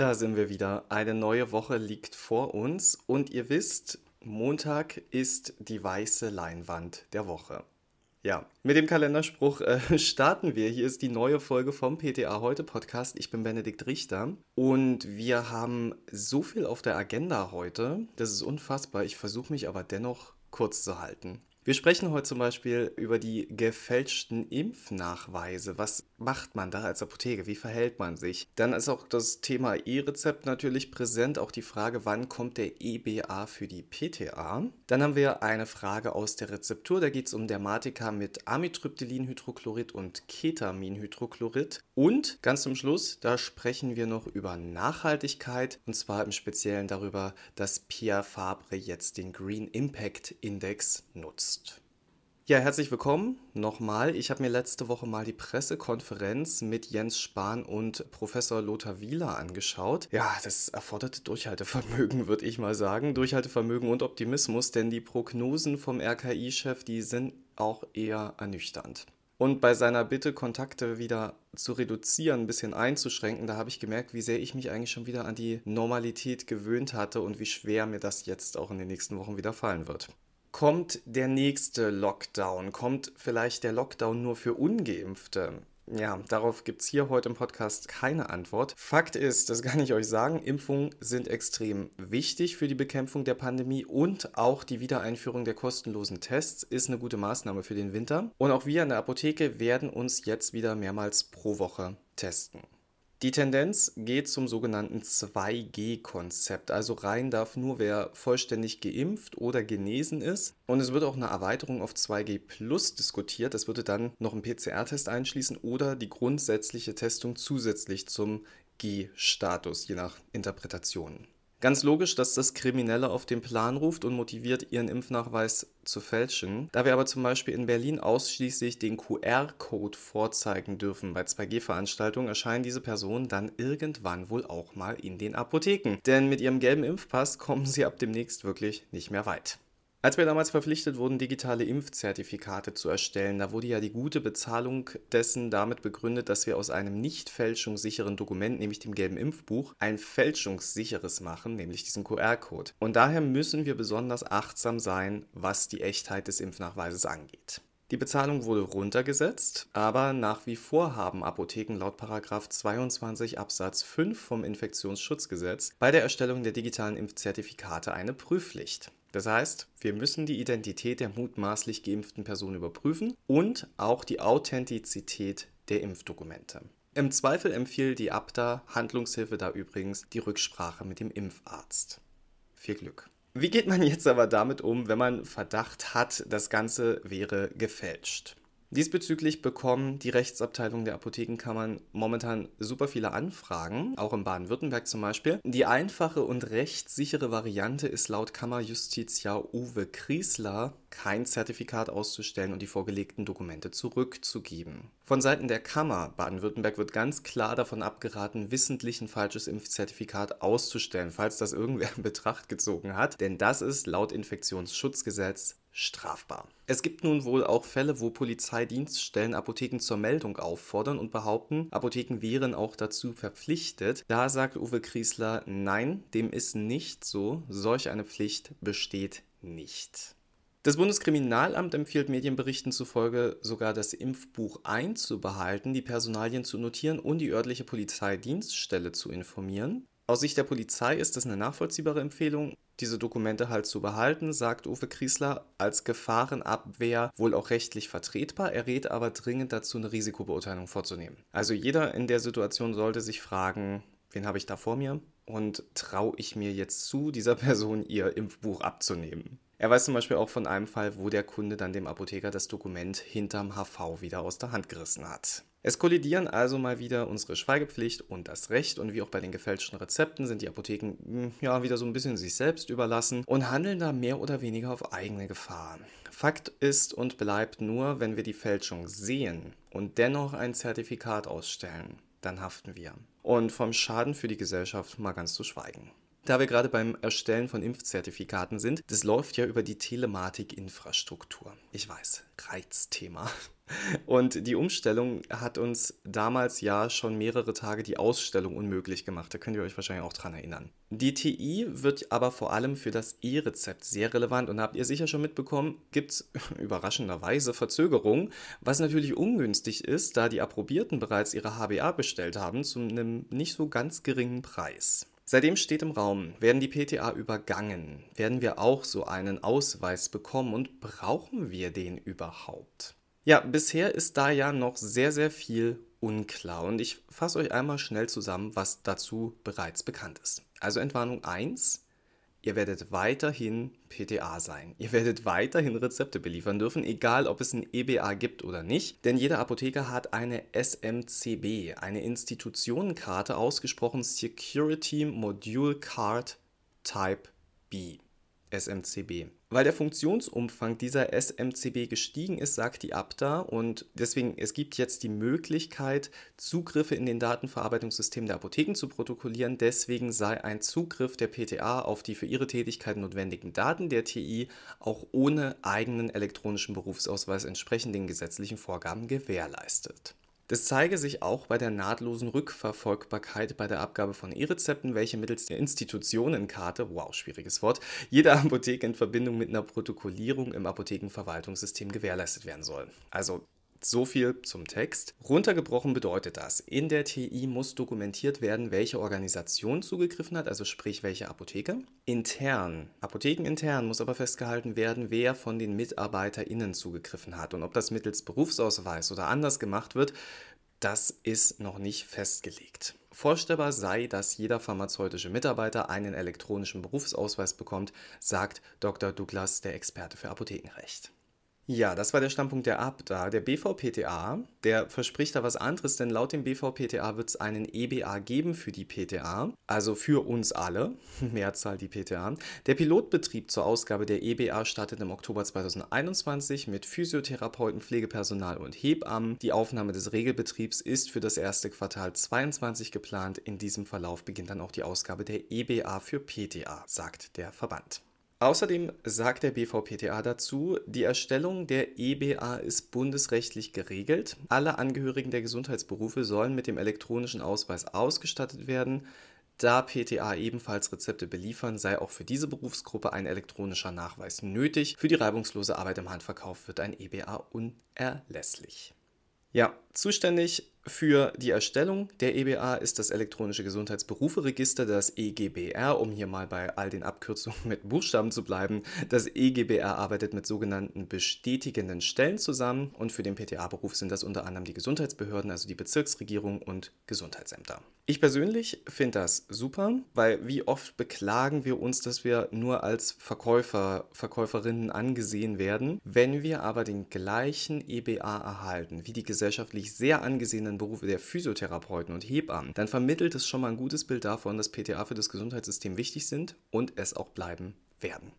Da sind wir wieder. Eine neue Woche liegt vor uns und ihr wisst, Montag ist die weiße Leinwand der Woche. Ja, mit dem Kalenderspruch äh, starten wir. Hier ist die neue Folge vom PTA heute Podcast. Ich bin Benedikt Richter und wir haben so viel auf der Agenda heute. Das ist unfassbar. Ich versuche mich aber dennoch kurz zu halten. Wir sprechen heute zum Beispiel über die gefälschten Impfnachweise. Was macht man da als Apotheke? Wie verhält man sich? Dann ist auch das Thema E-Rezept natürlich präsent. Auch die Frage, wann kommt der EBA für die PTA? Dann haben wir eine Frage aus der Rezeptur. Da geht es um Dermatika mit Amitriptylinhydrochlorid und Ketaminhydrochlorid. Und ganz zum Schluss, da sprechen wir noch über Nachhaltigkeit. Und zwar im Speziellen darüber, dass Pierre Fabre jetzt den Green Impact Index nutzt. Ja, herzlich willkommen nochmal. Ich habe mir letzte Woche mal die Pressekonferenz mit Jens Spahn und Professor Lothar Wieler angeschaut. Ja, das erfordert Durchhaltevermögen, würde ich mal sagen. Durchhaltevermögen und Optimismus, denn die Prognosen vom RKI-Chef, die sind auch eher ernüchternd. Und bei seiner Bitte, Kontakte wieder zu reduzieren, ein bisschen einzuschränken, da habe ich gemerkt, wie sehr ich mich eigentlich schon wieder an die Normalität gewöhnt hatte und wie schwer mir das jetzt auch in den nächsten Wochen wieder fallen wird. Kommt der nächste Lockdown? Kommt vielleicht der Lockdown nur für ungeimpfte? Ja, darauf gibt es hier heute im Podcast keine Antwort. Fakt ist, das kann ich euch sagen, Impfungen sind extrem wichtig für die Bekämpfung der Pandemie und auch die Wiedereinführung der kostenlosen Tests ist eine gute Maßnahme für den Winter. Und auch wir in der Apotheke werden uns jetzt wieder mehrmals pro Woche testen. Die Tendenz geht zum sogenannten 2G-Konzept. Also rein darf nur wer vollständig geimpft oder genesen ist. Und es wird auch eine Erweiterung auf 2G Plus diskutiert. Das würde dann noch einen PCR-Test einschließen oder die grundsätzliche Testung zusätzlich zum G-Status, je nach Interpretation. Ganz logisch, dass das Kriminelle auf den Plan ruft und motiviert, ihren Impfnachweis zu fälschen. Da wir aber zum Beispiel in Berlin ausschließlich den QR-Code vorzeigen dürfen bei 2G-Veranstaltungen, erscheinen diese Personen dann irgendwann wohl auch mal in den Apotheken. Denn mit ihrem gelben Impfpass kommen sie ab demnächst wirklich nicht mehr weit. Als wir damals verpflichtet wurden, digitale Impfzertifikate zu erstellen, da wurde ja die gute Bezahlung dessen damit begründet, dass wir aus einem nicht fälschungssicheren Dokument, nämlich dem gelben Impfbuch, ein fälschungssicheres machen, nämlich diesen QR-Code. Und daher müssen wir besonders achtsam sein, was die Echtheit des Impfnachweises angeht. Die Bezahlung wurde runtergesetzt, aber nach wie vor haben Apotheken laut 22 Absatz 5 vom Infektionsschutzgesetz bei der Erstellung der digitalen Impfzertifikate eine Prüfpflicht. Das heißt, wir müssen die Identität der mutmaßlich geimpften Person überprüfen und auch die Authentizität der Impfdokumente. Im Zweifel empfiehlt die ABDA Handlungshilfe da übrigens die Rücksprache mit dem Impfarzt. Viel Glück. Wie geht man jetzt aber damit um, wenn man Verdacht hat, das Ganze wäre gefälscht? Diesbezüglich bekommen die Rechtsabteilung der Apothekenkammern momentan super viele Anfragen, auch in Baden-Württemberg zum Beispiel. Die einfache und rechtssichere Variante ist laut Kammerjustiziar Uwe Kriesler, kein Zertifikat auszustellen und die vorgelegten Dokumente zurückzugeben. Von Seiten der Kammer Baden-Württemberg wird ganz klar davon abgeraten, wissentlich ein falsches Impfzertifikat auszustellen, falls das irgendwer in Betracht gezogen hat, denn das ist laut Infektionsschutzgesetz strafbar. Es gibt nun wohl auch Fälle, wo Polizeidienststellen Apotheken zur Meldung auffordern und behaupten, Apotheken wären auch dazu verpflichtet. Da sagt Uwe Kriesler, nein, dem ist nicht so. Solch eine Pflicht besteht nicht. Das Bundeskriminalamt empfiehlt Medienberichten zufolge sogar das Impfbuch einzubehalten, die Personalien zu notieren und die örtliche Polizeidienststelle zu informieren. Aus Sicht der Polizei ist das eine nachvollziehbare Empfehlung diese Dokumente halt zu behalten, sagt Uwe Kriesler, als Gefahrenabwehr wohl auch rechtlich vertretbar. Er rät aber dringend dazu, eine Risikobeurteilung vorzunehmen. Also jeder in der Situation sollte sich fragen, wen habe ich da vor mir und traue ich mir jetzt zu, dieser Person ihr Impfbuch abzunehmen. Er weiß zum Beispiel auch von einem Fall, wo der Kunde dann dem Apotheker das Dokument hinterm HV wieder aus der Hand gerissen hat. Es kollidieren also mal wieder unsere Schweigepflicht und das Recht und wie auch bei den gefälschten Rezepten sind die Apotheken hm, ja wieder so ein bisschen sich selbst überlassen und handeln da mehr oder weniger auf eigene Gefahr. Fakt ist und bleibt nur, wenn wir die Fälschung sehen und dennoch ein Zertifikat ausstellen, dann haften wir. Und vom Schaden für die Gesellschaft mal ganz zu schweigen. Da wir gerade beim Erstellen von Impfzertifikaten sind, das läuft ja über die Telematik-Infrastruktur. Ich weiß, Reizthema. Und die Umstellung hat uns damals ja schon mehrere Tage die Ausstellung unmöglich gemacht. Da könnt ihr euch wahrscheinlich auch dran erinnern. Die TI wird aber vor allem für das E-Rezept sehr relevant und habt ihr sicher schon mitbekommen, gibt es überraschenderweise Verzögerungen, was natürlich ungünstig ist, da die Approbierten bereits ihre HBA bestellt haben zu einem nicht so ganz geringen Preis. Seitdem steht im Raum, werden die PTA übergangen? Werden wir auch so einen Ausweis bekommen und brauchen wir den überhaupt? Ja, bisher ist da ja noch sehr, sehr viel unklar und ich fasse euch einmal schnell zusammen, was dazu bereits bekannt ist. Also Entwarnung 1, Ihr werdet weiterhin PTA sein. Ihr werdet weiterhin Rezepte beliefern dürfen, egal ob es ein EBA gibt oder nicht. Denn jeder Apotheker hat eine SMCB, eine Institutionenkarte, ausgesprochen Security Module Card Type B. SMCB. Weil der Funktionsumfang dieser SMCB gestiegen ist, sagt die Abda und deswegen es gibt jetzt die Möglichkeit, Zugriffe in den Datenverarbeitungssystem der Apotheken zu protokollieren. Deswegen sei ein Zugriff der PTA auf die für ihre Tätigkeit notwendigen Daten der TI auch ohne eigenen elektronischen Berufsausweis entsprechend den gesetzlichen Vorgaben gewährleistet. Das zeige sich auch bei der nahtlosen Rückverfolgbarkeit bei der Abgabe von E-Rezepten, welche mittels der Institutionenkarte, wow, schwieriges Wort, jeder Apotheke in Verbindung mit einer Protokollierung im Apothekenverwaltungssystem gewährleistet werden soll. Also so viel zum Text. Runtergebrochen bedeutet das, in der TI muss dokumentiert werden, welche Organisation zugegriffen hat, also sprich welche Apotheke. Intern, apothekenintern muss aber festgehalten werden, wer von den MitarbeiterInnen zugegriffen hat. Und ob das mittels Berufsausweis oder anders gemacht wird, das ist noch nicht festgelegt. Vorstellbar sei, dass jeder pharmazeutische Mitarbeiter einen elektronischen Berufsausweis bekommt, sagt Dr. Douglas, der Experte für Apothekenrecht. Ja, das war der Standpunkt der ABDA. Der BVPTA, der verspricht da was anderes, denn laut dem BVPTA wird es einen EBA geben für die PTA, also für uns alle, Mehrzahl die PTA. Der Pilotbetrieb zur Ausgabe der EBA startet im Oktober 2021 mit Physiotherapeuten, Pflegepersonal und Hebammen. Die Aufnahme des Regelbetriebs ist für das erste Quartal 22 geplant. In diesem Verlauf beginnt dann auch die Ausgabe der EBA für PTA, sagt der Verband. Außerdem sagt der BVPTA dazu, die Erstellung der EBA ist bundesrechtlich geregelt. Alle Angehörigen der Gesundheitsberufe sollen mit dem elektronischen Ausweis ausgestattet werden. Da PTA ebenfalls Rezepte beliefern, sei auch für diese Berufsgruppe ein elektronischer Nachweis nötig. Für die reibungslose Arbeit im Handverkauf wird ein EBA unerlässlich. Ja, zuständig für die Erstellung der EBA ist das elektronische Gesundheitsberuferegister, das EGBR, um hier mal bei all den Abkürzungen mit Buchstaben zu bleiben. Das EGBR arbeitet mit sogenannten bestätigenden Stellen zusammen und für den PTA-Beruf sind das unter anderem die Gesundheitsbehörden, also die Bezirksregierung und Gesundheitsämter. Ich persönlich finde das super, weil wie oft beklagen wir uns, dass wir nur als Verkäufer, Verkäuferinnen angesehen werden. Wenn wir aber den gleichen EBA erhalten wie die gesellschaftlich sehr angesehenen Berufe der Physiotherapeuten und Hebammen, dann vermittelt es schon mal ein gutes Bild davon, dass PTA für das Gesundheitssystem wichtig sind und es auch bleiben werden.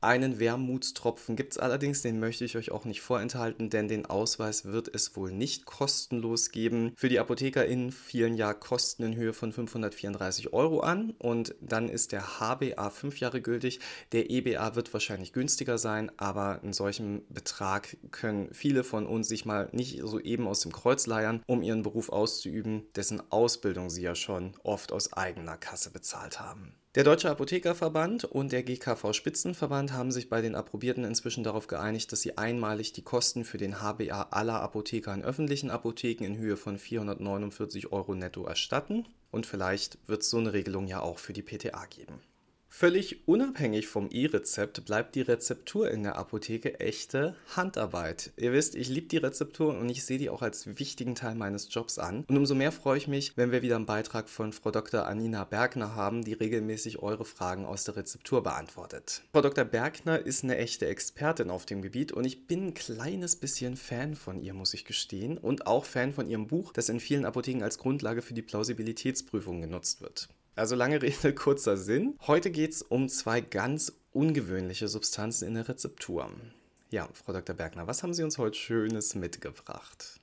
Einen Wermutstropfen gibt es allerdings, den möchte ich euch auch nicht vorenthalten, denn den Ausweis wird es wohl nicht kostenlos geben. Für die ApothekerInnen fielen ja Kosten in Höhe von 534 Euro an und dann ist der HBA fünf Jahre gültig. Der EBA wird wahrscheinlich günstiger sein, aber in solchem Betrag können viele von uns sich mal nicht so eben aus dem Kreuz leiern, um ihren Beruf auszuüben, dessen Ausbildung sie ja schon oft aus eigener Kasse bezahlt haben. Der Deutsche Apothekerverband und der GKV Spitzenverband haben sich bei den Approbierten inzwischen darauf geeinigt, dass sie einmalig die Kosten für den HBA aller Apotheker in öffentlichen Apotheken in Höhe von 449 Euro netto erstatten. Und vielleicht wird es so eine Regelung ja auch für die PTA geben. Völlig unabhängig vom E-Rezept bleibt die Rezeptur in der Apotheke echte Handarbeit. Ihr wisst, ich liebe die Rezeptur und ich sehe die auch als wichtigen Teil meines Jobs an. Und umso mehr freue ich mich, wenn wir wieder einen Beitrag von Frau Dr. Anina Bergner haben, die regelmäßig eure Fragen aus der Rezeptur beantwortet. Frau Dr. Bergner ist eine echte Expertin auf dem Gebiet und ich bin ein kleines bisschen Fan von ihr, muss ich gestehen. Und auch Fan von ihrem Buch, das in vielen Apotheken als Grundlage für die Plausibilitätsprüfung genutzt wird. Also lange Rede, kurzer Sinn. Heute geht es um zwei ganz ungewöhnliche Substanzen in der Rezeptur. Ja, Frau Dr. Bergner, was haben Sie uns heute Schönes mitgebracht?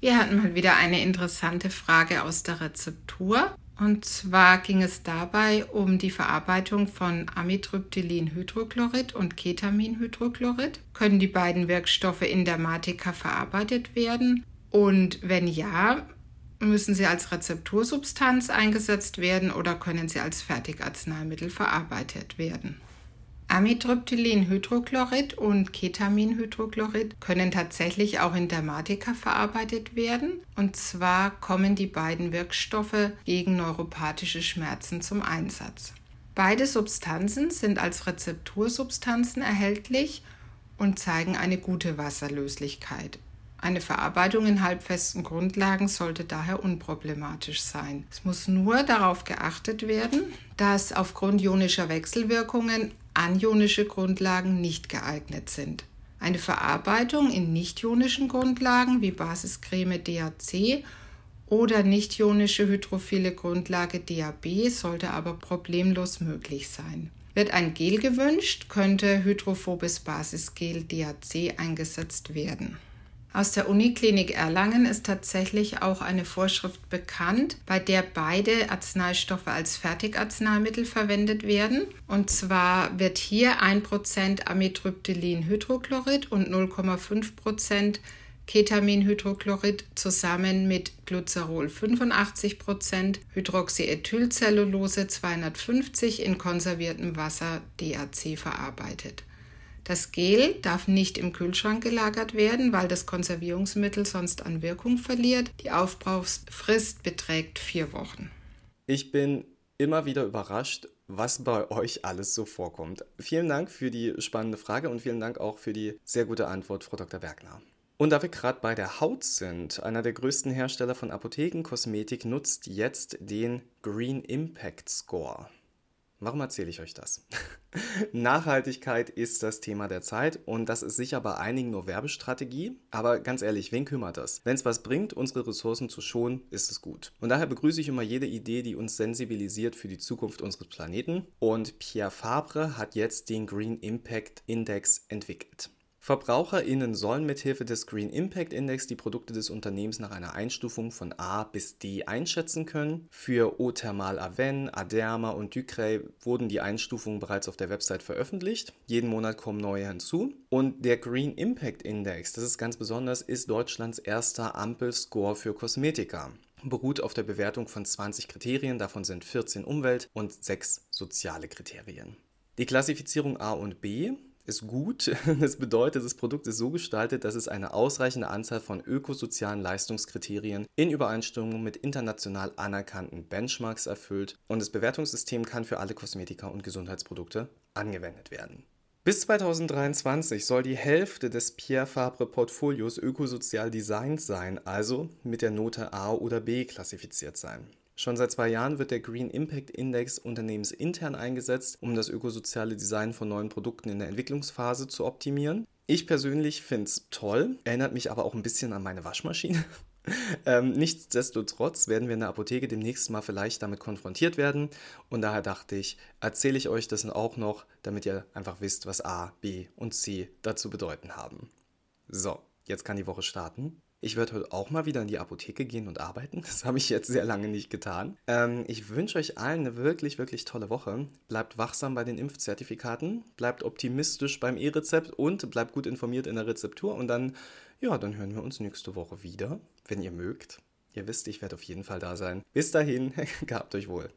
Wir hatten mal wieder eine interessante Frage aus der Rezeptur. Und zwar ging es dabei um die Verarbeitung von Amitriptylin-Hydrochlorid und Ketamin-Hydrochlorid. Können die beiden Wirkstoffe in Dermatika verarbeitet werden? Und wenn ja, müssen sie als Rezeptursubstanz eingesetzt werden oder können sie als Fertigarzneimittel verarbeitet werden? Amitriptylin-Hydrochlorid und Ketamin-Hydrochlorid können tatsächlich auch in Dermatika verarbeitet werden. Und zwar kommen die beiden Wirkstoffe gegen neuropathische Schmerzen zum Einsatz. Beide Substanzen sind als Rezeptursubstanzen erhältlich und zeigen eine gute Wasserlöslichkeit. Eine Verarbeitung in halbfesten Grundlagen sollte daher unproblematisch sein. Es muss nur darauf geachtet werden, dass aufgrund ionischer Wechselwirkungen anionische Grundlagen nicht geeignet sind. Eine Verarbeitung in nicht-ionischen Grundlagen wie Basiscreme DAC oder nicht-ionische hydrophile Grundlage DAB sollte aber problemlos möglich sein. Wird ein Gel gewünscht, könnte hydrophobes Basisgel DAC eingesetzt werden. Aus der Uniklinik Erlangen ist tatsächlich auch eine Vorschrift bekannt, bei der beide Arzneistoffe als Fertigarzneimittel verwendet werden. Und zwar wird hier 1% Amitriptylin-Hydrochlorid und 0,5% Ketaminhydrochlorid zusammen mit Glycerol 85%, Hydroxyethylcellulose 250 in konserviertem Wasser DAC verarbeitet. Das Gel darf nicht im Kühlschrank gelagert werden, weil das Konservierungsmittel sonst an Wirkung verliert. Die Aufbrauchsfrist beträgt vier Wochen. Ich bin immer wieder überrascht, was bei euch alles so vorkommt. Vielen Dank für die spannende Frage und vielen Dank auch für die sehr gute Antwort, Frau Dr. Bergner. Und da wir gerade bei der Haut sind, einer der größten Hersteller von Apothekenkosmetik nutzt jetzt den Green Impact Score. Warum erzähle ich euch das? Nachhaltigkeit ist das Thema der Zeit und das ist sicher bei einigen nur Werbestrategie, aber ganz ehrlich, wen kümmert das? Wenn es was bringt, unsere Ressourcen zu schonen, ist es gut. Und daher begrüße ich immer jede Idee, die uns sensibilisiert für die Zukunft unseres Planeten und Pierre Fabre hat jetzt den Green Impact Index entwickelt. VerbraucherInnen sollen mithilfe des Green Impact Index die Produkte des Unternehmens nach einer Einstufung von A bis D einschätzen können. Für Eau Thermal Aven, Aderma und Ducray wurden die Einstufungen bereits auf der Website veröffentlicht. Jeden Monat kommen neue hinzu. Und der Green Impact Index, das ist ganz besonders, ist Deutschlands erster Ampel-Score für Kosmetika beruht auf der Bewertung von 20 Kriterien, davon sind 14 Umwelt- und 6 soziale Kriterien. Die Klassifizierung A und B ist gut. Das bedeutet, das Produkt ist so gestaltet, dass es eine ausreichende Anzahl von ökosozialen Leistungskriterien in Übereinstimmung mit international anerkannten Benchmarks erfüllt und das Bewertungssystem kann für alle Kosmetika und Gesundheitsprodukte angewendet werden. Bis 2023 soll die Hälfte des Pierre Fabre Portfolios ökosozial designt sein, also mit der Note A oder B klassifiziert sein. Schon seit zwei Jahren wird der Green Impact Index unternehmensintern eingesetzt, um das ökosoziale Design von neuen Produkten in der Entwicklungsphase zu optimieren. Ich persönlich finde es toll, erinnert mich aber auch ein bisschen an meine Waschmaschine. ähm, nichtsdestotrotz werden wir in der Apotheke demnächst mal vielleicht damit konfrontiert werden und daher dachte ich, erzähle ich euch das auch noch, damit ihr einfach wisst, was A, B und C dazu bedeuten haben. So, jetzt kann die Woche starten. Ich werde heute auch mal wieder in die Apotheke gehen und arbeiten. Das habe ich jetzt sehr lange nicht getan. Ähm, ich wünsche euch allen eine wirklich, wirklich tolle Woche. Bleibt wachsam bei den Impfzertifikaten, bleibt optimistisch beim E-Rezept und bleibt gut informiert in der Rezeptur. Und dann, ja, dann hören wir uns nächste Woche wieder, wenn ihr mögt. Ihr wisst, ich werde auf jeden Fall da sein. Bis dahin, gehabt euch wohl.